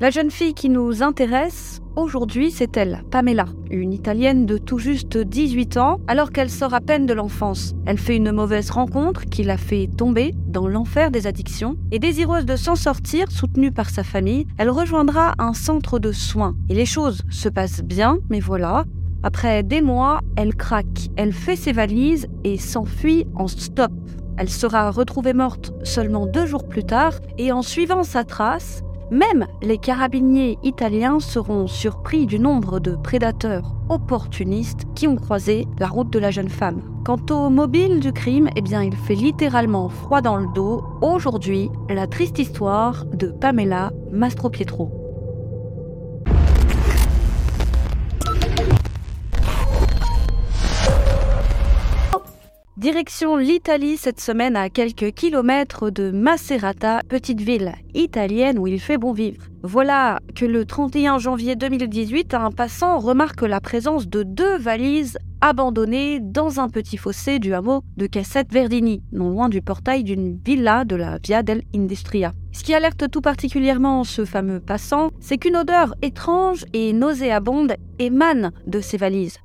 La jeune fille qui nous intéresse aujourd'hui, c'est elle, Pamela, une Italienne de tout juste 18 ans, alors qu'elle sort à peine de l'enfance. Elle fait une mauvaise rencontre qui la fait tomber dans l'enfer des addictions, et désireuse de s'en sortir, soutenue par sa famille, elle rejoindra un centre de soins. Et les choses se passent bien, mais voilà, après des mois, elle craque, elle fait ses valises et s'enfuit en stop. Elle sera retrouvée morte seulement deux jours plus tard, et en suivant sa trace, même les carabiniers italiens seront surpris du nombre de prédateurs opportunistes qui ont croisé la route de la jeune femme. Quant au mobile du crime, eh bien, il fait littéralement froid dans le dos. Aujourd'hui, la triste histoire de Pamela Mastropietro. Direction l'Italie cette semaine à quelques kilomètres de Macerata, petite ville italienne où il fait bon vivre. Voilà que le 31 janvier 2018, un passant remarque la présence de deux valises abandonnées dans un petit fossé du hameau de Cassette Verdini, non loin du portail d'une villa de la Via dell'Industria. Ce qui alerte tout particulièrement ce fameux passant, c'est qu'une odeur étrange et nauséabonde émane de ces valises.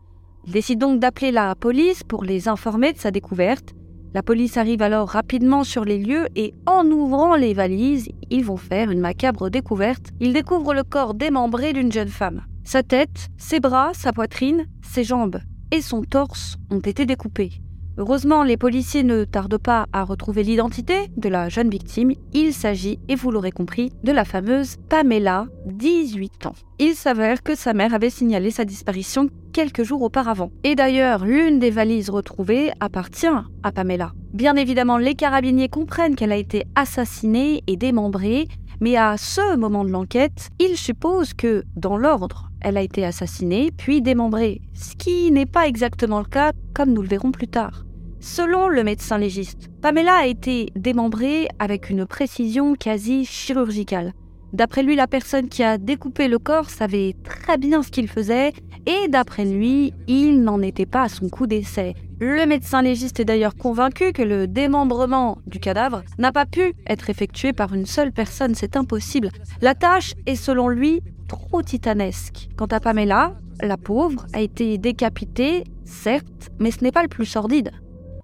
Il décide donc d'appeler la police pour les informer de sa découverte. La police arrive alors rapidement sur les lieux et en ouvrant les valises, ils vont faire une macabre découverte. Ils découvrent le corps démembré d'une jeune femme. Sa tête, ses bras, sa poitrine, ses jambes et son torse ont été découpés. Heureusement, les policiers ne tardent pas à retrouver l'identité de la jeune victime. Il s'agit, et vous l'aurez compris, de la fameuse Pamela, 18 ans. Il s'avère que sa mère avait signalé sa disparition quelques jours auparavant. Et d'ailleurs, l'une des valises retrouvées appartient à Pamela. Bien évidemment, les carabiniers comprennent qu'elle a été assassinée et démembrée, mais à ce moment de l'enquête, ils supposent que, dans l'ordre, elle a été assassinée puis démembrée, ce qui n'est pas exactement le cas, comme nous le verrons plus tard. Selon le médecin légiste, Pamela a été démembrée avec une précision quasi chirurgicale. D'après lui, la personne qui a découpé le corps savait très bien ce qu'il faisait, et d'après lui, il n'en était pas à son coup d'essai. Le médecin légiste est d'ailleurs convaincu que le démembrement du cadavre n'a pas pu être effectué par une seule personne, c'est impossible. La tâche est selon lui trop titanesque. Quant à Pamela, la pauvre a été décapitée, certes, mais ce n'est pas le plus sordide.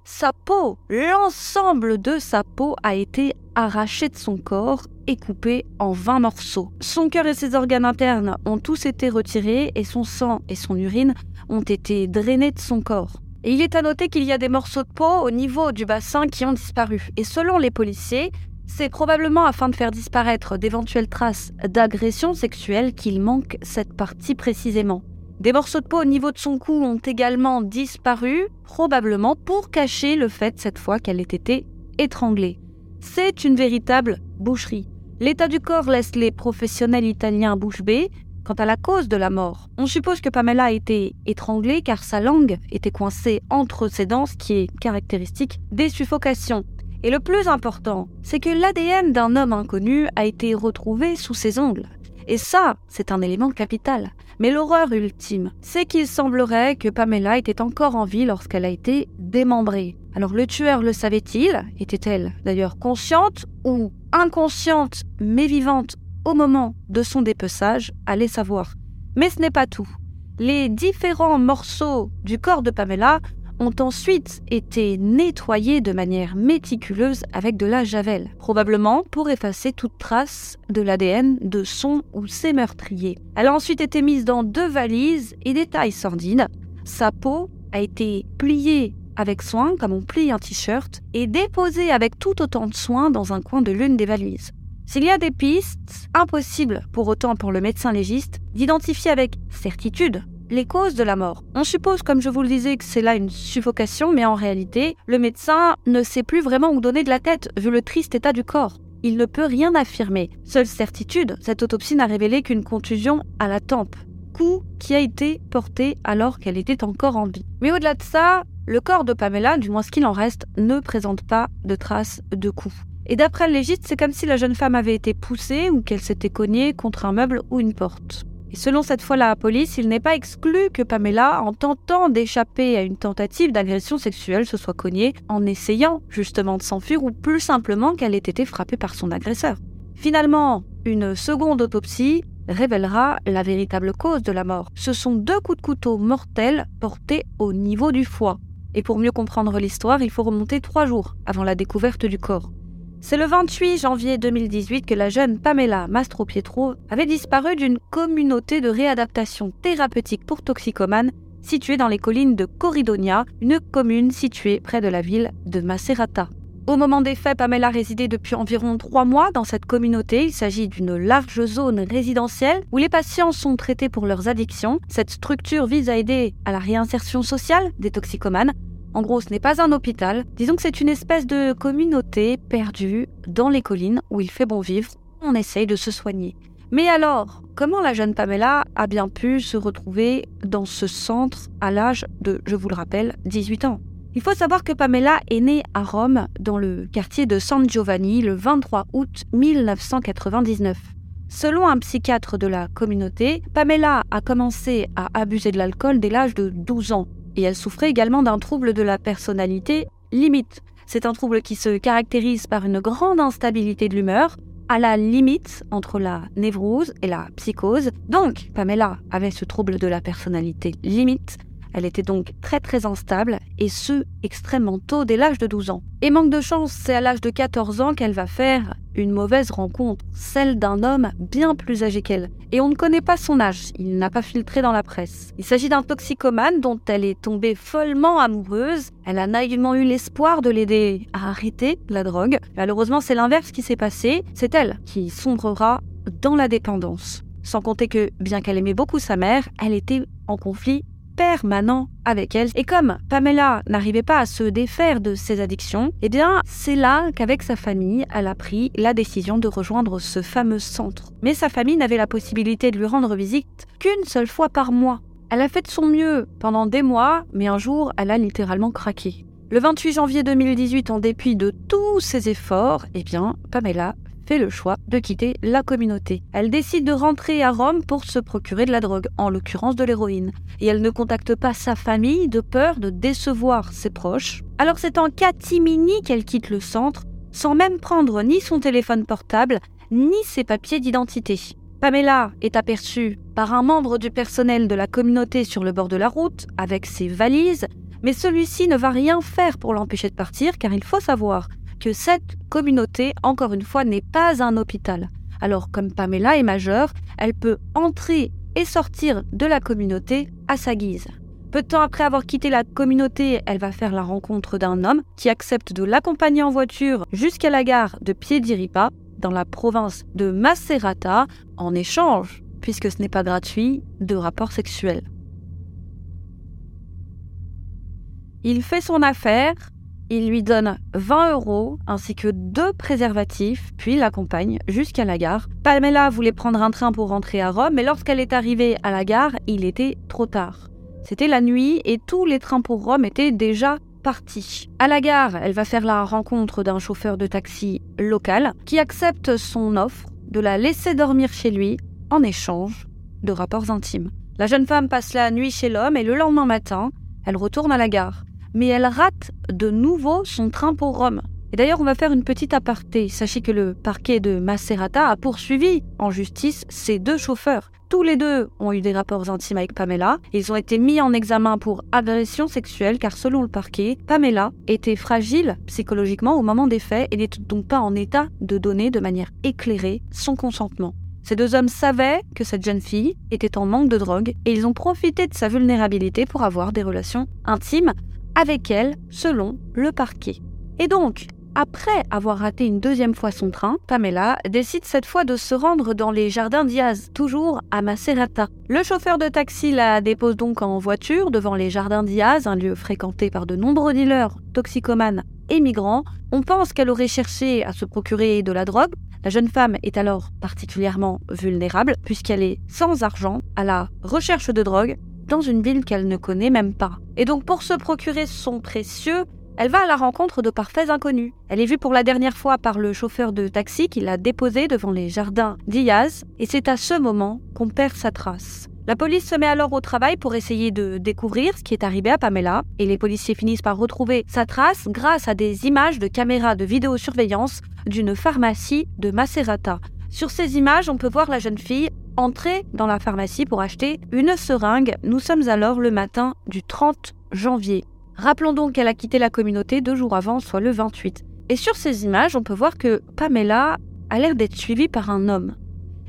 Sa peau, l'ensemble de sa peau a été arraché de son corps coupé en 20 morceaux. Son cœur et ses organes internes ont tous été retirés et son sang et son urine ont été drainés de son corps. Et il est à noter qu'il y a des morceaux de peau au niveau du bassin qui ont disparu. Et selon les policiers, c'est probablement afin de faire disparaître d'éventuelles traces d'agression sexuelle qu'il manque cette partie précisément. Des morceaux de peau au niveau de son cou ont également disparu, probablement pour cacher le fait cette fois qu'elle ait été étranglée. C'est une véritable boucherie. L'état du corps laisse les professionnels italiens bouche bée, Quant à la cause de la mort, on suppose que Pamela a été étranglée car sa langue était coincée entre ses dents, ce qui est caractéristique des suffocations. Et le plus important, c'est que l'ADN d'un homme inconnu a été retrouvé sous ses ongles. Et ça, c'est un élément capital. Mais l'horreur ultime, c'est qu'il semblerait que Pamela était encore en vie lorsqu'elle a été démembrée. Alors le tueur le savait-il Était-elle d'ailleurs consciente ou inconsciente mais vivante au moment de son dépeçage, allez savoir. Mais ce n'est pas tout. Les différents morceaux du corps de Pamela ont ensuite été nettoyés de manière méticuleuse avec de la javel, probablement pour effacer toute trace de l'ADN de son ou ses meurtriers. Elle a ensuite été mise dans deux valises et détail sordide. Sa peau a été pliée avec soin comme on plie un t-shirt et déposée avec tout autant de soin dans un coin de l'une des valises. S'il y a des pistes, impossible pour autant pour le médecin légiste d'identifier avec certitude les causes de la mort. On suppose, comme je vous le disais, que c'est là une suffocation, mais en réalité, le médecin ne sait plus vraiment où donner de la tête, vu le triste état du corps. Il ne peut rien affirmer. Seule certitude, cette autopsie n'a révélé qu'une contusion à la tempe, coup qui a été porté alors qu'elle était encore en vie. Mais au-delà de ça, le corps de Pamela, du moins ce qu'il en reste, ne présente pas de traces de coups. Et d'après le légiste, c'est comme si la jeune femme avait été poussée ou qu'elle s'était cognée contre un meuble ou une porte. Et selon cette fois la police, il n'est pas exclu que Pamela, en tentant d'échapper à une tentative d'agression sexuelle, se soit cognée en essayant justement de s'enfuir ou plus simplement qu'elle ait été frappée par son agresseur. Finalement, une seconde autopsie révélera la véritable cause de la mort. Ce sont deux coups de couteau mortels portés au niveau du foie. Et pour mieux comprendre l'histoire, il faut remonter trois jours avant la découverte du corps. C'est le 28 janvier 2018 que la jeune Pamela Mastropietro avait disparu d'une communauté de réadaptation thérapeutique pour toxicomanes située dans les collines de Corridonia, une commune située près de la ville de Macerata. Au moment des faits, Pamela résidait depuis environ trois mois dans cette communauté. Il s'agit d'une large zone résidentielle où les patients sont traités pour leurs addictions. Cette structure vise à aider à la réinsertion sociale des toxicomanes. En gros, ce n'est pas un hôpital. Disons que c'est une espèce de communauté perdue dans les collines où il fait bon vivre. On essaye de se soigner. Mais alors, comment la jeune Pamela a bien pu se retrouver dans ce centre à l'âge de, je vous le rappelle, 18 ans? Il faut savoir que Pamela est née à Rome, dans le quartier de San Giovanni, le 23 août 1999. Selon un psychiatre de la communauté, Pamela a commencé à abuser de l'alcool dès l'âge de 12 ans et elle souffrait également d'un trouble de la personnalité limite. C'est un trouble qui se caractérise par une grande instabilité de l'humeur, à la limite entre la névrose et la psychose. Donc, Pamela avait ce trouble de la personnalité limite elle était donc très très instable, et ce, extrêmement tôt, dès l'âge de 12 ans. Et manque de chance, c'est à l'âge de 14 ans qu'elle va faire une mauvaise rencontre, celle d'un homme bien plus âgé qu'elle. Et on ne connaît pas son âge, il n'a pas filtré dans la presse. Il s'agit d'un toxicomane dont elle est tombée follement amoureuse. Elle a naïvement eu l'espoir de l'aider à arrêter la drogue. Malheureusement, c'est l'inverse qui s'est passé. C'est elle qui sombrera dans la dépendance. Sans compter que, bien qu'elle aimait beaucoup sa mère, elle était en conflit permanent avec elle. Et comme Pamela n'arrivait pas à se défaire de ses addictions, eh bien, c'est là qu'avec sa famille, elle a pris la décision de rejoindre ce fameux centre. Mais sa famille n'avait la possibilité de lui rendre visite qu'une seule fois par mois. Elle a fait de son mieux pendant des mois, mais un jour, elle a littéralement craqué. Le 28 janvier 2018, en dépit de tous ses efforts, eh bien, Pamela fait le choix de quitter la communauté. Elle décide de rentrer à Rome pour se procurer de la drogue, en l'occurrence de l'héroïne. Et elle ne contacte pas sa famille de peur de décevoir ses proches. Alors c'est en catimini qu'elle quitte le centre, sans même prendre ni son téléphone portable, ni ses papiers d'identité. Pamela est aperçue par un membre du personnel de la communauté sur le bord de la route, avec ses valises, mais celui-ci ne va rien faire pour l'empêcher de partir, car il faut savoir que cette communauté, encore une fois, n'est pas un hôpital. Alors comme Pamela est majeure, elle peut entrer et sortir de la communauté à sa guise. Peu de temps après avoir quitté la communauté, elle va faire la rencontre d'un homme qui accepte de l'accompagner en voiture jusqu'à la gare de Piediripa, dans la province de Macerata, en échange, puisque ce n'est pas gratuit, de rapports sexuels. Il fait son affaire, il lui donne 20 euros ainsi que deux préservatifs, puis l'accompagne jusqu'à la gare. Pamela voulait prendre un train pour rentrer à Rome, mais lorsqu'elle est arrivée à la gare, il était trop tard. C'était la nuit et tous les trains pour Rome étaient déjà partis. À la gare, elle va faire la rencontre d'un chauffeur de taxi local qui accepte son offre de la laisser dormir chez lui en échange de rapports intimes. La jeune femme passe la nuit chez l'homme et le lendemain matin, elle retourne à la gare mais elle rate de nouveau son train pour Rome. Et d'ailleurs, on va faire une petite aparté. Sachez que le parquet de Macerata a poursuivi en justice ces deux chauffeurs. Tous les deux ont eu des rapports intimes avec Pamela. Ils ont été mis en examen pour agression sexuelle car selon le parquet, Pamela était fragile psychologiquement au moment des faits et n'était donc pas en état de donner de manière éclairée son consentement. Ces deux hommes savaient que cette jeune fille était en manque de drogue et ils ont profité de sa vulnérabilité pour avoir des relations intimes avec elle selon le parquet. Et donc, après avoir raté une deuxième fois son train, Pamela décide cette fois de se rendre dans les jardins Diaz, toujours à Macerata. Le chauffeur de taxi la dépose donc en voiture devant les jardins Diaz, un lieu fréquenté par de nombreux dealers, toxicomanes et migrants. On pense qu'elle aurait cherché à se procurer de la drogue. La jeune femme est alors particulièrement vulnérable puisqu'elle est sans argent, à la recherche de drogue dans une ville qu'elle ne connaît même pas. Et donc pour se procurer son précieux, elle va à la rencontre de parfaits inconnus. Elle est vue pour la dernière fois par le chauffeur de taxi qui l'a déposée devant les jardins Diaz, et c'est à ce moment qu'on perd sa trace. La police se met alors au travail pour essayer de découvrir ce qui est arrivé à Pamela, et les policiers finissent par retrouver sa trace grâce à des images de caméras de vidéosurveillance d'une pharmacie de Macerata. Sur ces images, on peut voir la jeune fille entrer dans la pharmacie pour acheter une seringue. Nous sommes alors le matin du 30 janvier. Rappelons donc qu'elle a quitté la communauté deux jours avant, soit le 28. Et sur ces images, on peut voir que Pamela a l'air d'être suivie par un homme.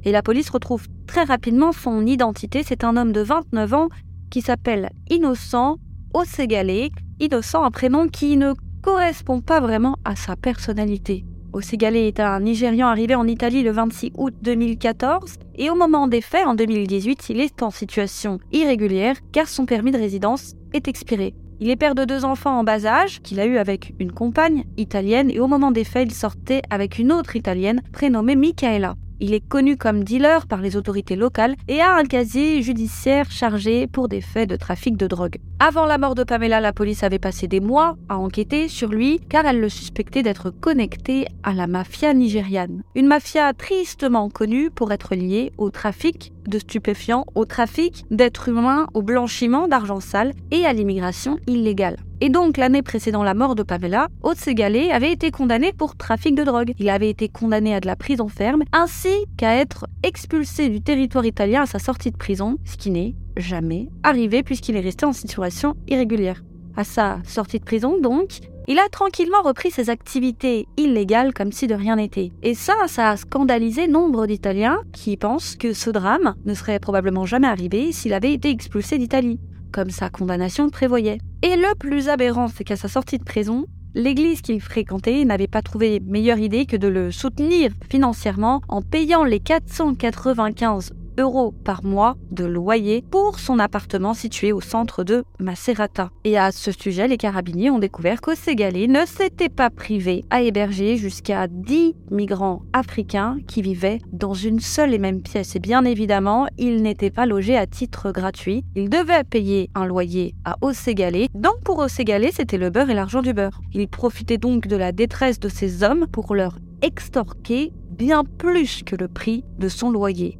Et la police retrouve très rapidement son identité. C'est un homme de 29 ans qui s'appelle Innocent Osegalé. Innocent, un prénom qui ne correspond pas vraiment à sa personnalité. Osegalé est un Nigérian arrivé en Italie le 26 août 2014 et au moment des faits, en 2018, il est en situation irrégulière car son permis de résidence est expiré. Il est père de deux enfants en bas âge qu'il a eu avec une compagne italienne et au moment des faits, il sortait avec une autre italienne prénommée Michaela. Il est connu comme dealer par les autorités locales et a un casier judiciaire chargé pour des faits de trafic de drogue. Avant la mort de Pamela, la police avait passé des mois à enquêter sur lui car elle le suspectait d'être connecté à la mafia nigériane. Une mafia tristement connue pour être liée au trafic de stupéfiants, au trafic d'êtres humains, au blanchiment d'argent sale et à l'immigration illégale. Et donc, l'année précédant la mort de Pamela, Otsegalé avait été condamné pour trafic de drogue. Il avait été condamné à de la prison ferme, ainsi qu'à être expulsé du territoire italien à sa sortie de prison, ce qui n'est jamais arrivé puisqu'il est resté en situation irrégulière. À sa sortie de prison, donc, il a tranquillement repris ses activités illégales comme si de rien n'était. Et ça, ça a scandalisé nombre d'Italiens qui pensent que ce drame ne serait probablement jamais arrivé s'il avait été expulsé d'Italie comme sa condamnation le prévoyait. Et le plus aberrant, c'est qu'à sa sortie de prison, l'église qu'il fréquentait n'avait pas trouvé meilleure idée que de le soutenir financièrement en payant les 495 euros par mois de loyer pour son appartement situé au centre de Macerata. Et à ce sujet, les carabiniers ont découvert qu'Osegalé ne s'était pas privé à héberger jusqu'à 10 migrants africains qui vivaient dans une seule et même pièce. Et bien évidemment, ils n'étaient pas logés à titre gratuit. Ils devaient payer un loyer à Osegalé. Donc pour Osegalé, c'était le beurre et l'argent du beurre. Il profitait donc de la détresse de ces hommes pour leur extorquer bien plus que le prix de son loyer.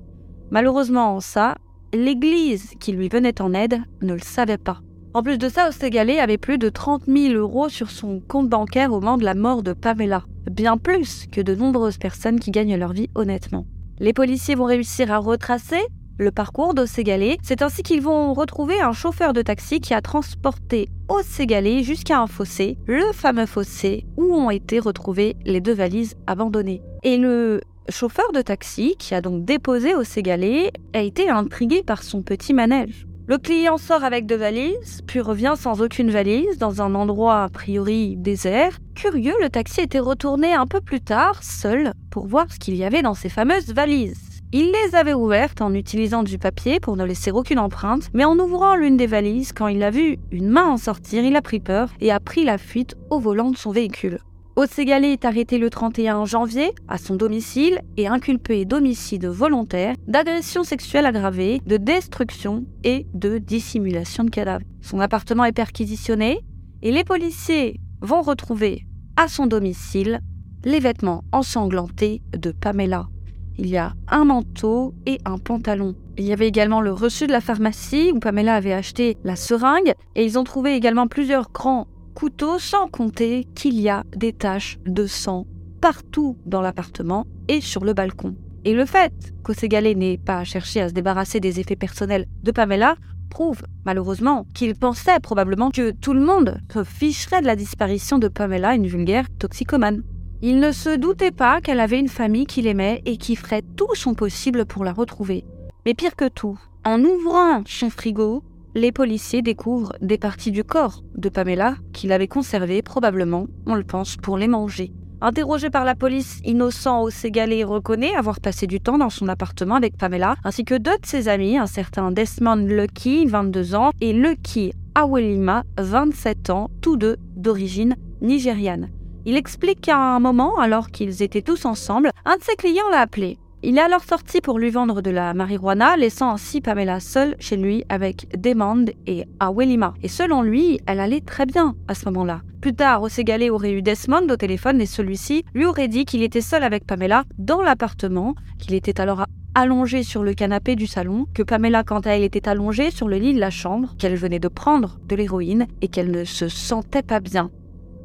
Malheureusement, ça, l'église qui lui venait en aide ne le savait pas. En plus de ça, Osegalé avait plus de 30 000 euros sur son compte bancaire au moment de la mort de Pamela. Bien plus que de nombreuses personnes qui gagnent leur vie honnêtement. Les policiers vont réussir à retracer le parcours d'Osegalé. C'est ainsi qu'ils vont retrouver un chauffeur de taxi qui a transporté Osegalé jusqu'à un fossé, le fameux fossé où ont été retrouvées les deux valises abandonnées. Et le chauffeur de taxi, qui a donc déposé au Ségalais, a été intrigué par son petit manège. Le client sort avec deux valises, puis revient sans aucune valise, dans un endroit a priori désert. Curieux, le taxi était retourné un peu plus tard, seul, pour voir ce qu'il y avait dans ces fameuses valises. Il les avait ouvertes en utilisant du papier pour ne laisser aucune empreinte, mais en ouvrant l'une des valises, quand il a vu une main en sortir, il a pris peur et a pris la fuite au volant de son véhicule. Osegalé est arrêté le 31 janvier à son domicile et inculpé d'homicide volontaire, d'agression sexuelle aggravée, de destruction et de dissimulation de cadavres. Son appartement est perquisitionné et les policiers vont retrouver à son domicile les vêtements ensanglantés de Pamela. Il y a un manteau et un pantalon. Il y avait également le reçu de la pharmacie où Pamela avait acheté la seringue et ils ont trouvé également plusieurs grands couteau sans compter qu'il y a des taches de sang partout dans l'appartement et sur le balcon. Et le fait qu'Osegalé n'ait pas cherché à se débarrasser des effets personnels de Pamela prouve, malheureusement, qu'il pensait probablement que tout le monde se ficherait de la disparition de Pamela, une vulgaire toxicomane. Il ne se doutait pas qu'elle avait une famille qu'il aimait et qui ferait tout son possible pour la retrouver. Mais pire que tout, en ouvrant son frigo, les policiers découvrent des parties du corps de Pamela qu'il avait conservées probablement, on le pense, pour les manger. Interrogé par la police, Innocent Osegalé reconnaît avoir passé du temps dans son appartement avec Pamela, ainsi que deux de ses amis, un certain Desmond Lucky, 22 ans, et Lucky Awelima, 27 ans, tous deux d'origine nigériane. Il explique qu'à un moment, alors qu'ils étaient tous ensemble, un de ses clients l'a appelé. Il est alors sorti pour lui vendre de la marijuana, laissant ainsi Pamela seule chez lui avec Demond et Awelima. Et selon lui, elle allait très bien à ce moment-là. Plus tard, Osegalé aurait eu Desmond au téléphone et celui-ci lui aurait dit qu'il était seul avec Pamela dans l'appartement, qu'il était alors allongé sur le canapé du salon, que Pamela quant à elle était allongée sur le lit de la chambre, qu'elle venait de prendre de l'héroïne et qu'elle ne se sentait pas bien.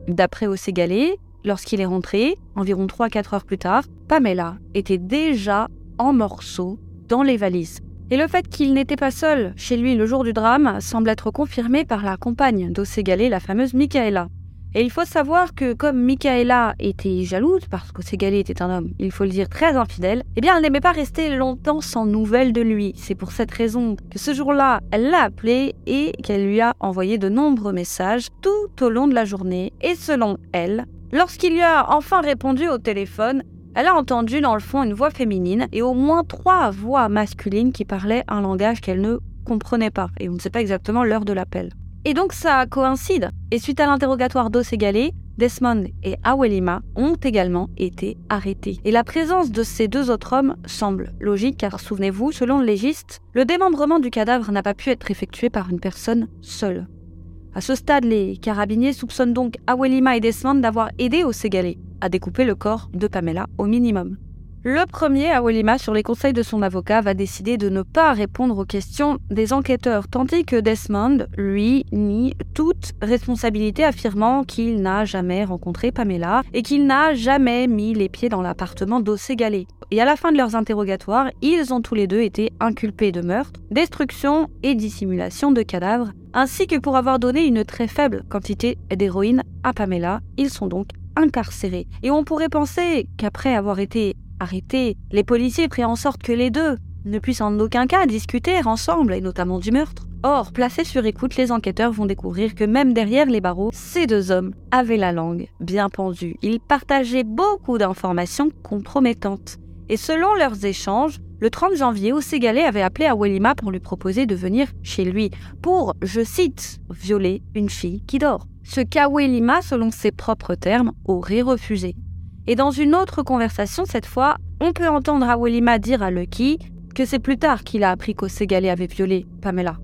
D'après Osegalé, lorsqu'il est rentré, environ 3-4 heures plus tard, Pamela était déjà en morceaux dans les valises. Et le fait qu'il n'était pas seul chez lui le jour du drame semble être confirmé par la compagne d'Osségalé, la fameuse Michaela. Et il faut savoir que comme Michaela était jalouse, parce qu'Osségalé était un homme, il faut le dire, très infidèle, eh bien elle n'aimait pas rester longtemps sans nouvelles de lui. C'est pour cette raison que ce jour-là, elle l'a appelé et qu'elle lui a envoyé de nombreux messages tout au long de la journée. Et selon elle, lorsqu'il lui a enfin répondu au téléphone, elle a entendu dans le fond une voix féminine et au moins trois voix masculines qui parlaient un langage qu'elle ne comprenait pas. Et on ne sait pas exactement l'heure de l'appel. Et donc ça coïncide. Et suite à l'interrogatoire d'Osségalé, Desmond et Awelima ont également été arrêtés. Et la présence de ces deux autres hommes semble logique car souvenez-vous, selon le légiste, le démembrement du cadavre n'a pas pu être effectué par une personne seule. À ce stade, les carabiniers soupçonnent donc Awelima et Desmond d'avoir aidé Osségalé à découper le corps de Pamela au minimum. Le premier, Awelima, sur les conseils de son avocat, va décider de ne pas répondre aux questions des enquêteurs, tandis que Desmond, lui, nie toute responsabilité, affirmant qu'il n'a jamais rencontré Pamela et qu'il n'a jamais mis les pieds dans l'appartement d'Osségalé. Et à la fin de leurs interrogatoires, ils ont tous les deux été inculpés de meurtre, destruction et dissimulation de cadavres, ainsi que pour avoir donné une très faible quantité d'héroïne à Pamela. Ils sont donc incarcérés. Et on pourrait penser qu'après avoir été arrêtés, les policiers prirent en sorte que les deux ne puissent en aucun cas discuter ensemble, et notamment du meurtre. Or, placés sur écoute, les enquêteurs vont découvrir que même derrière les barreaux, ces deux hommes avaient la langue bien pendue. Ils partageaient beaucoup d'informations compromettantes. Et selon leurs échanges, le 30 janvier, Oségalé avait appelé Awelima pour lui proposer de venir chez lui pour, je cite, violer une fille qui dort ce qu'Awelima, selon ses propres termes, aurait refusé. Et dans une autre conversation, cette fois, on peut entendre Awelima dire à Lucky que c'est plus tard qu'il a appris qu'Oségalé avait violé Pamela.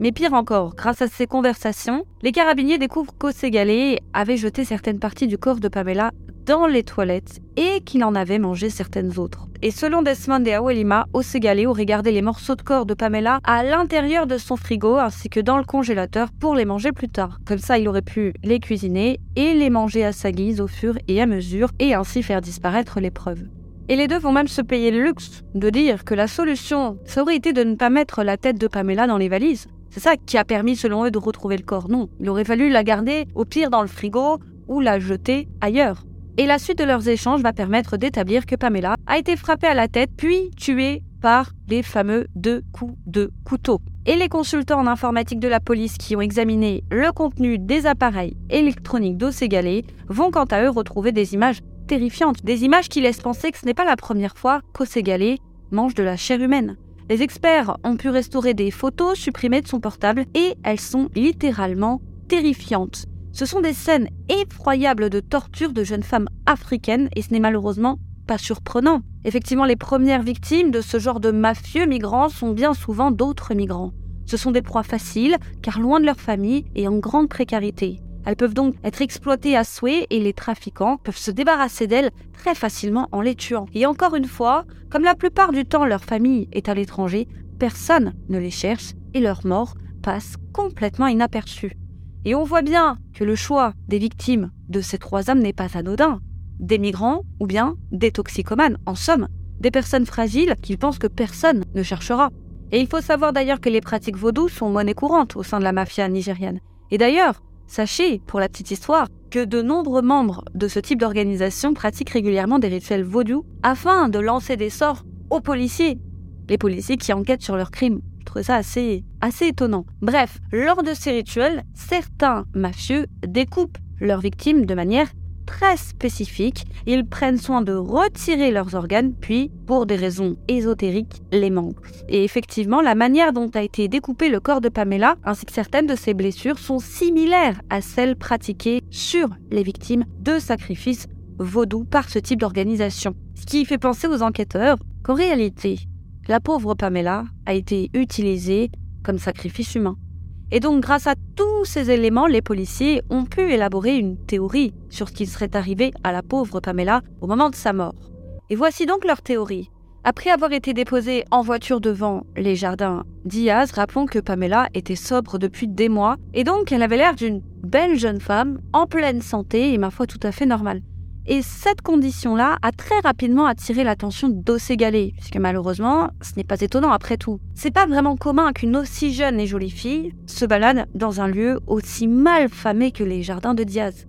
Mais pire encore, grâce à ces conversations, les carabiniers découvrent qu'Oségalé avait jeté certaines parties du corps de Pamela dans les toilettes et qu'il en avait mangé certaines autres. Et selon Desmond et Awelima, Oségalé aurait gardé les morceaux de corps de Pamela à l'intérieur de son frigo ainsi que dans le congélateur pour les manger plus tard. Comme ça, il aurait pu les cuisiner et les manger à sa guise au fur et à mesure et ainsi faire disparaître les preuves. Et les deux vont même se payer le luxe de dire que la solution, ça aurait été de ne pas mettre la tête de Pamela dans les valises. C'est ça qui a permis, selon eux, de retrouver le corps. Non, il aurait fallu la garder au pire dans le frigo ou la jeter ailleurs. Et la suite de leurs échanges va permettre d'établir que Pamela a été frappée à la tête puis tuée par les fameux deux coups de couteau. Et les consultants en informatique de la police qui ont examiné le contenu des appareils électroniques d'Osségalé vont quant à eux retrouver des images terrifiantes, des images qui laissent penser que ce n'est pas la première fois qu'Osségalé mange de la chair humaine. Les experts ont pu restaurer des photos supprimées de son portable et elles sont littéralement terrifiantes. Ce sont des scènes effroyables de torture de jeunes femmes africaines et ce n'est malheureusement pas surprenant. Effectivement, les premières victimes de ce genre de mafieux migrants sont bien souvent d'autres migrants. Ce sont des proies faciles, car loin de leur famille et en grande précarité. Elles peuvent donc être exploitées à souhait et les trafiquants peuvent se débarrasser d'elles très facilement en les tuant. Et encore une fois, comme la plupart du temps leur famille est à l'étranger, personne ne les cherche et leur mort passe complètement inaperçue. Et on voit bien que le choix des victimes de ces trois âmes n'est pas anodin. Des migrants ou bien des toxicomanes, en somme, des personnes fragiles qu'ils pensent que personne ne cherchera. Et il faut savoir d'ailleurs que les pratiques vaudou sont monnaie courante au sein de la mafia nigériane. Et d'ailleurs, sachez, pour la petite histoire, que de nombreux membres de ce type d'organisation pratiquent régulièrement des rituels vaudou afin de lancer des sorts aux policiers. Les policiers qui enquêtent sur leurs crimes ça assez, assez étonnant. Bref, lors de ces rituels, certains mafieux découpent leurs victimes de manière très spécifique. Ils prennent soin de retirer leurs organes, puis, pour des raisons ésotériques, les mangent. Et effectivement, la manière dont a été découpé le corps de Pamela, ainsi que certaines de ses blessures, sont similaires à celles pratiquées sur les victimes de sacrifices vaudous par ce type d'organisation. Ce qui fait penser aux enquêteurs qu'en réalité, la pauvre Pamela a été utilisée comme sacrifice humain. Et donc, grâce à tous ces éléments, les policiers ont pu élaborer une théorie sur ce qui serait arrivé à la pauvre Pamela au moment de sa mort. Et voici donc leur théorie. Après avoir été déposée en voiture devant les jardins Diaz, rappelons que Pamela était sobre depuis des mois, et donc elle avait l'air d'une belle jeune femme, en pleine santé et ma foi tout à fait normale. Et cette condition-là a très rapidement attiré l'attention d'Osségalé, puisque malheureusement, ce n'est pas étonnant après tout. C'est pas vraiment commun qu'une aussi jeune et jolie fille se balade dans un lieu aussi mal famé que les jardins de Diaz.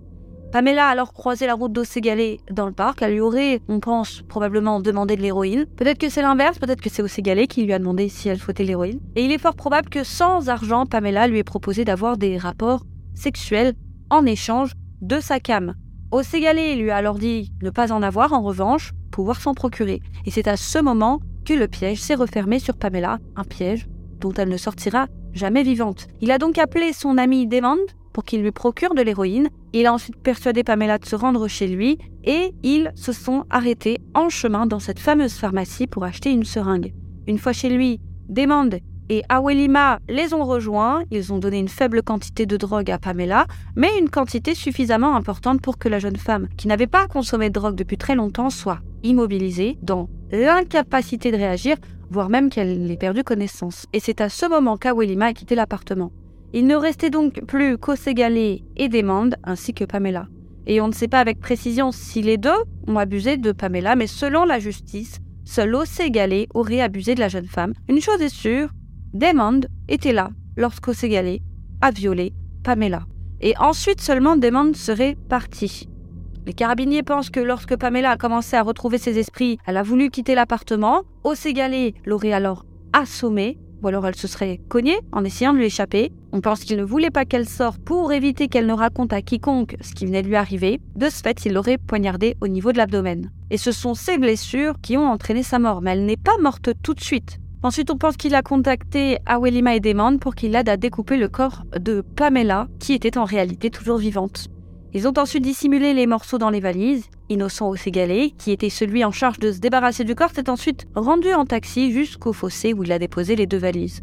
Pamela a alors croisé la route d'Osségalé dans le parc. Elle lui aurait, on pense, probablement demandé de l'héroïne. Peut-être que c'est l'inverse, peut-être que c'est Osségalé qui lui a demandé si elle souhaitait l'héroïne. Et il est fort probable que sans argent, Pamela lui ait proposé d'avoir des rapports sexuels en échange de sa cam. Osségalé lui a alors dit ne pas en avoir, en revanche, pouvoir s'en procurer. Et c'est à ce moment que le piège s'est refermé sur Pamela, un piège dont elle ne sortira jamais vivante. Il a donc appelé son ami Demande pour qu'il lui procure de l'héroïne. Il a ensuite persuadé Pamela de se rendre chez lui et ils se sont arrêtés en chemin dans cette fameuse pharmacie pour acheter une seringue. Une fois chez lui, Demande et Awelima les ont rejoints. Ils ont donné une faible quantité de drogue à Pamela, mais une quantité suffisamment importante pour que la jeune femme, qui n'avait pas consommé de drogue depuis très longtemps, soit immobilisée dans l'incapacité de réagir, voire même qu'elle ait perdu connaissance. Et c'est à ce moment qu'Awelima a quitté l'appartement. Il ne restait donc plus qu'Osségalé et Desmond, ainsi que Pamela. Et on ne sait pas avec précision si les deux ont abusé de Pamela, mais selon la justice, seul Osségalé aurait abusé de la jeune femme. Une chose est sûre, Desmond était là lorsqu'Osségalé a violé Pamela. Et ensuite seulement Desmond serait parti. Les carabiniers pensent que lorsque Pamela a commencé à retrouver ses esprits, elle a voulu quitter l'appartement. Osségalé l'aurait alors assommée ou alors elle se serait cognée en essayant de lui échapper. On pense qu'il ne voulait pas qu'elle sorte pour éviter qu'elle ne raconte à quiconque ce qui venait de lui arriver. De ce fait, il l'aurait poignardée au niveau de l'abdomen. Et ce sont ces blessures qui ont entraîné sa mort, mais elle n'est pas morte tout de suite. Ensuite, on pense qu'il a contacté Awelima et Demande pour qu'il aide à découper le corps de Pamela, qui était en réalité toujours vivante. Ils ont ensuite dissimulé les morceaux dans les valises. Innocent Osségalé, qui était celui en charge de se débarrasser du corps, s'est ensuite rendu en taxi jusqu'au fossé où il a déposé les deux valises.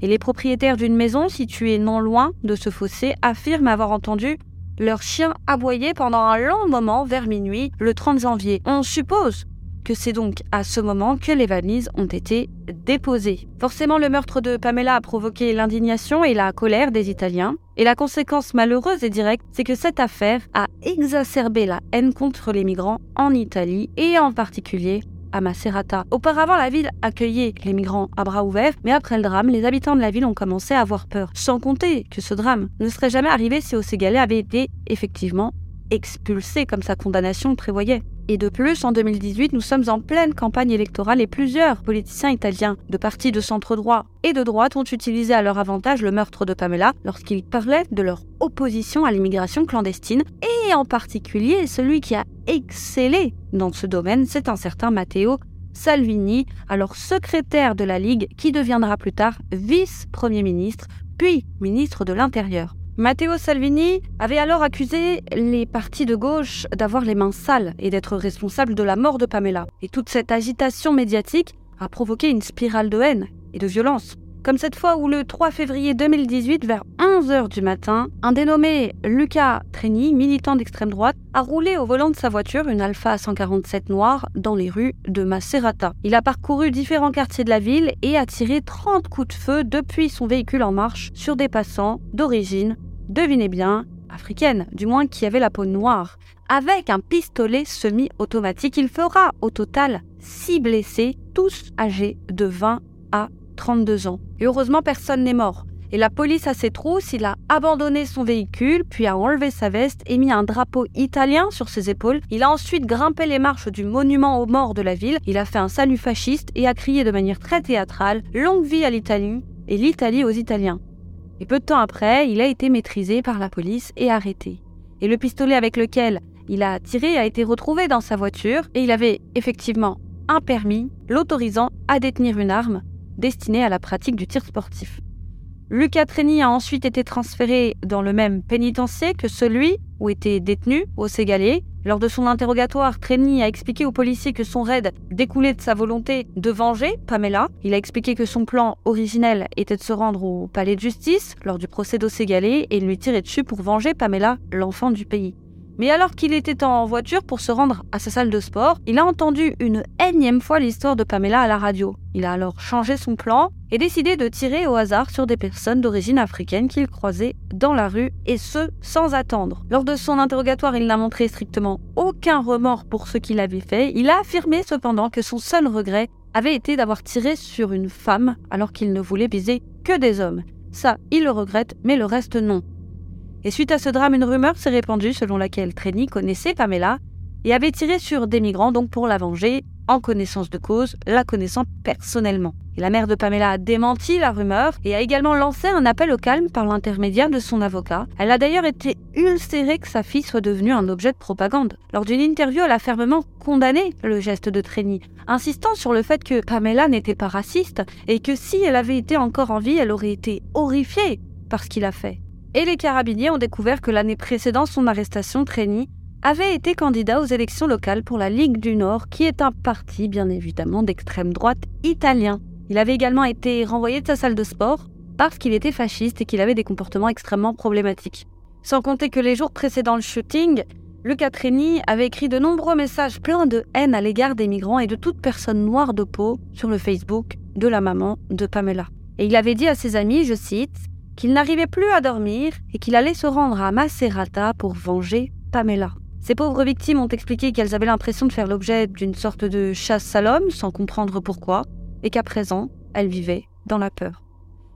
Et les propriétaires d'une maison située non loin de ce fossé affirment avoir entendu leur chien aboyer pendant un long moment vers minuit le 30 janvier. On suppose que c'est donc à ce moment que les valises ont été déposées. Forcément, le meurtre de Pamela a provoqué l'indignation et la colère des Italiens. Et la conséquence malheureuse et directe, c'est que cette affaire a exacerbé la haine contre les migrants en Italie et en particulier à Macerata. Auparavant, la ville accueillait les migrants à bras ouverts, mais après le drame, les habitants de la ville ont commencé à avoir peur. Sans compter que ce drame ne serait jamais arrivé si Oségalais avait été effectivement expulsé comme sa condamnation prévoyait. Et de plus, en 2018, nous sommes en pleine campagne électorale et plusieurs politiciens italiens de partis de centre droit et de droite ont utilisé à leur avantage le meurtre de Pamela lorsqu'ils parlaient de leur opposition à l'immigration clandestine et en particulier celui qui a excellé dans ce domaine, c'est un certain Matteo Salvini, alors secrétaire de la Ligue qui deviendra plus tard vice-premier ministre puis ministre de l'Intérieur. Matteo Salvini avait alors accusé les partis de gauche d'avoir les mains sales et d'être responsables de la mort de Pamela. Et toute cette agitation médiatique a provoqué une spirale de haine et de violence. Comme cette fois où le 3 février 2018, vers 11h du matin, un dénommé Luca Treni, militant d'extrême droite, a roulé au volant de sa voiture une Alfa 147 noire dans les rues de Macerata. Il a parcouru différents quartiers de la ville et a tiré 30 coups de feu depuis son véhicule en marche sur des passants d'origine devinez bien, africaine, du moins qui avait la peau noire. Avec un pistolet semi-automatique, il fera au total 6 blessés, tous âgés de 20 à 32 ans. Et heureusement, personne n'est mort. Et la police a ses trousses, il a abandonné son véhicule, puis a enlevé sa veste et mis un drapeau italien sur ses épaules. Il a ensuite grimpé les marches du monument aux morts de la ville, il a fait un salut fasciste et a crié de manière très théâtrale Longue vie à l'Italie et l'Italie aux Italiens. Et peu de temps après, il a été maîtrisé par la police et arrêté. Et le pistolet avec lequel il a tiré a été retrouvé dans sa voiture et il avait effectivement un permis l'autorisant à détenir une arme destinée à la pratique du tir sportif. Luca Treni a ensuite été transféré dans le même pénitencier que celui où était détenu au Ségalier. Lors de son interrogatoire, Treni a expliqué aux policiers que son raid découlait de sa volonté de venger Pamela. Il a expliqué que son plan originel était de se rendre au palais de justice lors du procès d'Oségalé et lui tirer dessus pour venger Pamela, l'enfant du pays. Mais alors qu'il était en voiture pour se rendre à sa salle de sport, il a entendu une énième fois l'histoire de Pamela à la radio. Il a alors changé son plan et décidé de tirer au hasard sur des personnes d'origine africaine qu'il croisait dans la rue, et ce, sans attendre. Lors de son interrogatoire, il n'a montré strictement aucun remords pour ce qu'il avait fait. Il a affirmé cependant que son seul regret avait été d'avoir tiré sur une femme alors qu'il ne voulait viser que des hommes. Ça, il le regrette, mais le reste non. Et suite à ce drame, une rumeur s'est répandue selon laquelle Trény connaissait Pamela et avait tiré sur des migrants donc pour la venger, en connaissance de cause, la connaissant personnellement. Et la mère de Pamela a démenti la rumeur et a également lancé un appel au calme par l'intermédiaire de son avocat. Elle a d'ailleurs été ulcérée que sa fille soit devenue un objet de propagande. Lors d'une interview, elle a fermement condamné le geste de Trény, insistant sur le fait que Pamela n'était pas raciste et que si elle avait été encore en vie, elle aurait été horrifiée par ce qu'il a fait et les carabiniers ont découvert que l'année précédant son arrestation, Treni avait été candidat aux élections locales pour la Ligue du Nord, qui est un parti bien évidemment d'extrême droite italien. Il avait également été renvoyé de sa salle de sport parce qu'il était fasciste et qu'il avait des comportements extrêmement problématiques. Sans compter que les jours précédant le shooting, Luca Treni avait écrit de nombreux messages pleins de haine à l'égard des migrants et de toute personne noire de peau sur le Facebook de la maman de Pamela. Et il avait dit à ses amis, je cite, qu'il n'arrivait plus à dormir et qu'il allait se rendre à Macerata pour venger Pamela. Ces pauvres victimes ont expliqué qu'elles avaient l'impression de faire l'objet d'une sorte de chasse à l'homme sans comprendre pourquoi, et qu'à présent, elles vivaient dans la peur.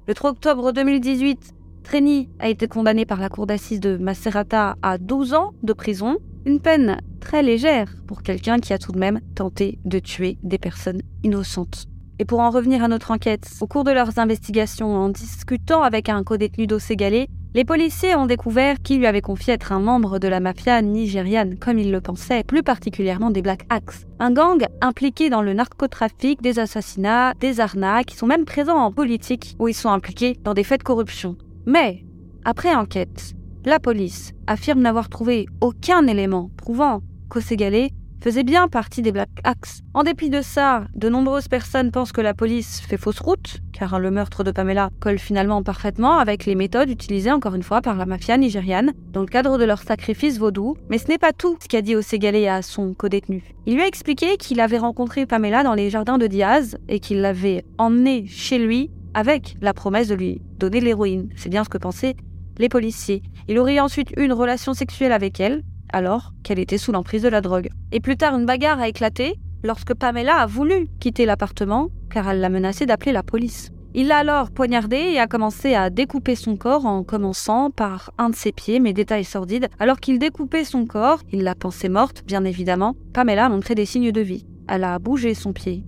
Le 3 octobre 2018, Treni a été condamné par la cour d'assises de Macerata à 12 ans de prison, une peine très légère pour quelqu'un qui a tout de même tenté de tuer des personnes innocentes. Et pour en revenir à notre enquête, au cours de leurs investigations, en discutant avec un co-détenu ségalais, les policiers ont découvert qu'il lui avait confié être un membre de la mafia nigériane, comme il le pensait, plus particulièrement des Black Axe. Un gang impliqué dans le narcotrafic, des assassinats, des arnaques, qui sont même présents en politique, où ils sont impliqués dans des faits de corruption. Mais, après enquête, la police affirme n'avoir trouvé aucun élément prouvant qu'Oségalé faisait bien partie des Black Axe. En dépit de ça, de nombreuses personnes pensent que la police fait fausse route, car le meurtre de Pamela colle finalement parfaitement avec les méthodes utilisées encore une fois par la mafia nigériane dans le cadre de leur sacrifice vaudou. Mais ce n'est pas tout ce qu'a dit Osegalé à son codétenu. Il lui a expliqué qu'il avait rencontré Pamela dans les jardins de Diaz et qu'il l'avait emmenée chez lui avec la promesse de lui donner l'héroïne. C'est bien ce que pensaient les policiers. Il aurait ensuite eu une relation sexuelle avec elle, alors qu'elle était sous l'emprise de la drogue. Et plus tard, une bagarre a éclaté lorsque Pamela a voulu quitter l'appartement car elle l'a menacé d'appeler la police. Il l'a alors poignardée et a commencé à découper son corps en commençant par un de ses pieds, mais détail sordide. Alors qu'il découpait son corps, il l'a pensée morte, bien évidemment. Pamela a montré des signes de vie. Elle a bougé son pied.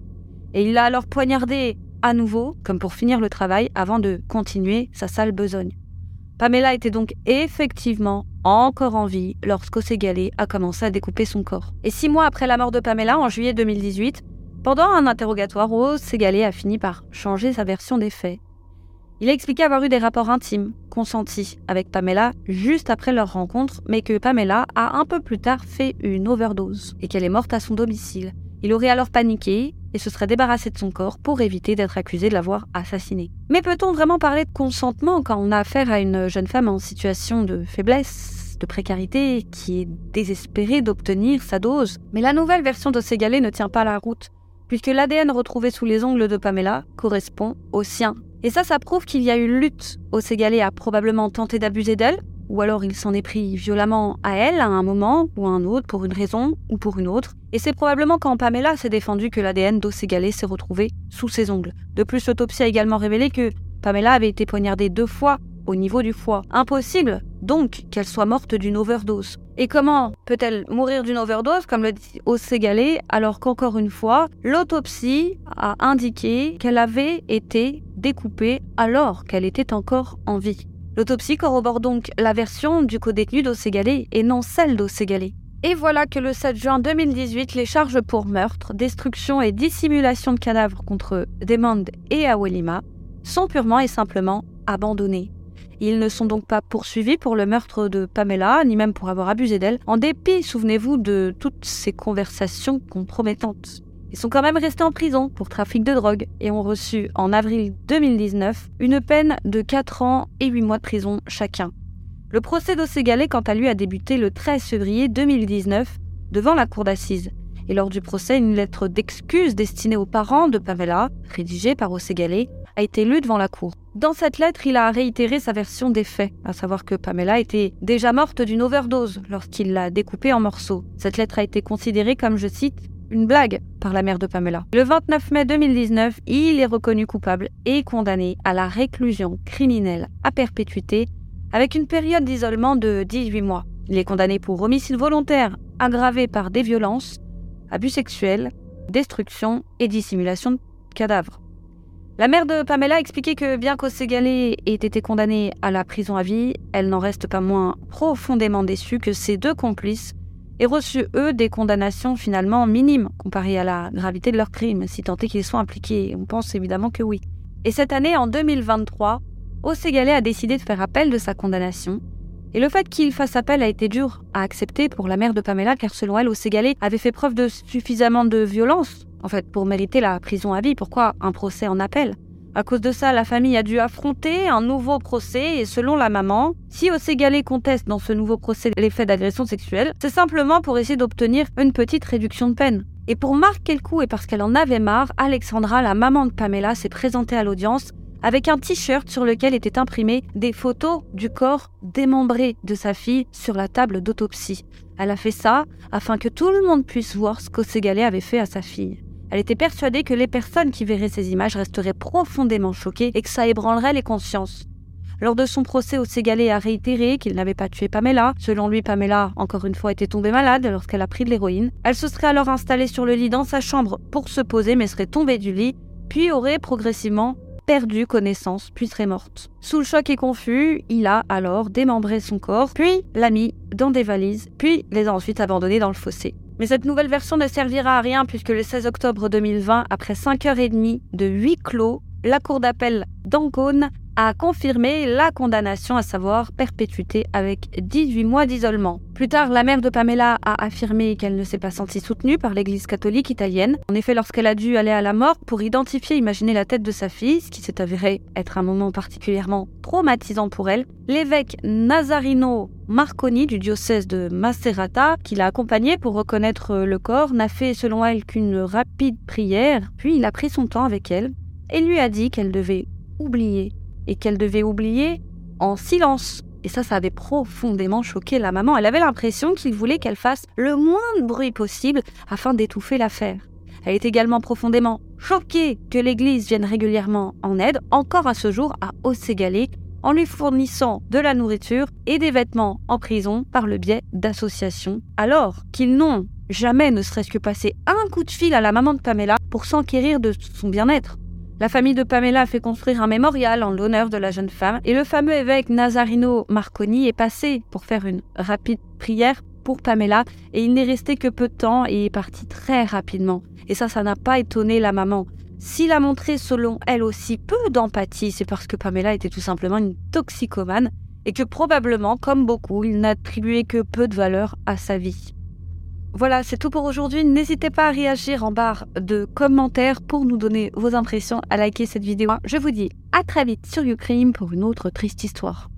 Et il l'a alors poignardée à nouveau, comme pour finir le travail, avant de continuer sa sale besogne. Pamela était donc effectivement encore en vie lorsqu'Oségalé a commencé à découper son corps. Et six mois après la mort de Pamela, en juillet 2018, pendant un interrogatoire, Oségalé a fini par changer sa version des faits. Il a expliqué avoir eu des rapports intimes, consentis, avec Pamela juste après leur rencontre, mais que Pamela a un peu plus tard fait une overdose et qu'elle est morte à son domicile. Il aurait alors paniqué et se serait débarrassé de son corps pour éviter d'être accusé de l'avoir assassiné. Mais peut-on vraiment parler de consentement quand on a affaire à une jeune femme en situation de faiblesse, de précarité, qui est désespérée d'obtenir sa dose? Mais la nouvelle version de Ségalé ne tient pas la route, puisque l'ADN retrouvé sous les ongles de Pamela correspond au sien. Et ça, ça prouve qu'il y a eu lutte. Ségalé a probablement tenté d'abuser d'elle, ou alors il s'en est pris violemment à elle à un moment ou à un autre pour une raison ou pour une autre. Et c'est probablement quand Pamela s'est défendue que l'ADN d'Osségalé s'est retrouvé sous ses ongles. De plus, l'autopsie a également révélé que Pamela avait été poignardée deux fois au niveau du foie. Impossible donc qu'elle soit morte d'une overdose. Et comment peut-elle mourir d'une overdose, comme le dit Osségalé, alors qu'encore une fois, l'autopsie a indiqué qu'elle avait été découpée alors qu'elle était encore en vie? L'autopsie corrobore donc la version du co-détenu d'Osségalé et non celle d'Osségalé. Et voilà que le 7 juin 2018, les charges pour meurtre, destruction et dissimulation de cadavres contre Desmond et Awelima sont purement et simplement abandonnés. Ils ne sont donc pas poursuivis pour le meurtre de Pamela, ni même pour avoir abusé d'elle, en dépit, souvenez-vous, de toutes ces conversations compromettantes. Ils sont quand même restés en prison pour trafic de drogue et ont reçu en avril 2019 une peine de 4 ans et 8 mois de prison chacun. Le procès d'Osségalé, quant à lui, a débuté le 13 février 2019 devant la cour d'assises. Et lors du procès, une lettre d'excuse destinée aux parents de Pamela, rédigée par Osségalé, a été lue devant la cour. Dans cette lettre, il a réitéré sa version des faits, à savoir que Pamela était déjà morte d'une overdose lorsqu'il l'a découpée en morceaux. Cette lettre a été considérée comme, je cite, une blague par la mère de Pamela. Le 29 mai 2019, il est reconnu coupable et condamné à la réclusion criminelle à perpétuité avec une période d'isolement de 18 mois. Il est condamné pour homicide volontaire aggravé par des violences, abus sexuels, destruction et dissimulation de cadavres. La mère de Pamela a expliqué que bien qu'Osségalé ait été condamné à la prison à vie, elle n'en reste pas moins profondément déçue que ses deux complices aient reçu, eux, des condamnations finalement minimes comparées à la gravité de leurs crimes, si tant est qu'ils soient impliqués. On pense évidemment que oui. Et cette année, en 2023, Osségalé a décidé de faire appel de sa condamnation. Et le fait qu'il fasse appel a été dur à accepter pour la mère de Pamela, car selon elle, Osségalé avait fait preuve de suffisamment de violence en fait, pour mériter la prison à vie. Pourquoi un procès en appel? À cause de ça, la famille a dû affronter un nouveau procès et selon la maman, si Oségalé conteste dans ce nouveau procès les d'agression sexuelle, c'est simplement pour essayer d'obtenir une petite réduction de peine. Et pour marquer le coup et parce qu'elle en avait marre, Alexandra, la maman de Pamela, s'est présentée à l'audience avec un t-shirt sur lequel étaient imprimées des photos du corps démembré de sa fille sur la table d'autopsie. Elle a fait ça afin que tout le monde puisse voir ce qu'Oségalé avait fait à sa fille. Elle était persuadée que les personnes qui verraient ces images resteraient profondément choquées et que ça ébranlerait les consciences. Lors de son procès, Ségalais a réitéré qu'il n'avait pas tué Pamela. Selon lui, Pamela, encore une fois, était tombée malade lorsqu'elle a pris de l'héroïne. Elle se serait alors installée sur le lit dans sa chambre pour se poser, mais serait tombée du lit, puis aurait progressivement perdu connaissance, puis serait morte. Sous le choc et confus, il a alors démembré son corps, puis l'a mis dans des valises, puis les a ensuite abandonnés dans le fossé. Mais cette nouvelle version ne servira à rien puisque le 16 octobre 2020, après 5h30 de huis clos, la Cour d'appel d'Ancône a confirmé la condamnation, à savoir perpétuité avec 18 mois d'isolement. Plus tard, la mère de Pamela a affirmé qu'elle ne s'est pas sentie soutenue par l'Église catholique italienne. En effet, lorsqu'elle a dû aller à la mort pour identifier, imaginer la tête de sa fille, ce qui s'est avéré être un moment particulièrement traumatisant pour elle, l'évêque Nazarino Marconi du diocèse de Macerata, qui l'a accompagné pour reconnaître le corps, n'a fait selon elle qu'une rapide prière, puis il a pris son temps avec elle et lui a dit qu'elle devait oublier et qu'elle devait oublier en silence. Et ça, ça avait profondément choqué la maman. Elle avait l'impression qu'il voulait qu'elle fasse le moins de bruit possible afin d'étouffer l'affaire. Elle est également profondément choquée que l'Église vienne régulièrement en aide, encore à ce jour, à Osségalé, en lui fournissant de la nourriture et des vêtements en prison par le biais d'associations, alors qu'ils n'ont jamais ne serait-ce que passé un coup de fil à la maman de Pamela pour s'enquérir de son bien-être. La famille de Pamela a fait construire un mémorial en l'honneur de la jeune femme et le fameux évêque Nazarino Marconi est passé pour faire une rapide prière pour Pamela et il n'est resté que peu de temps et est parti très rapidement. Et ça, ça n'a pas étonné la maman. S'il a montré selon elle aussi peu d'empathie, c'est parce que Pamela était tout simplement une toxicomane et que probablement, comme beaucoup, il n'attribuait que peu de valeur à sa vie. Voilà, c'est tout pour aujourd'hui. N'hésitez pas à réagir en barre de commentaires pour nous donner vos impressions, à liker cette vidéo. Je vous dis à très vite sur Ukraine pour une autre triste histoire.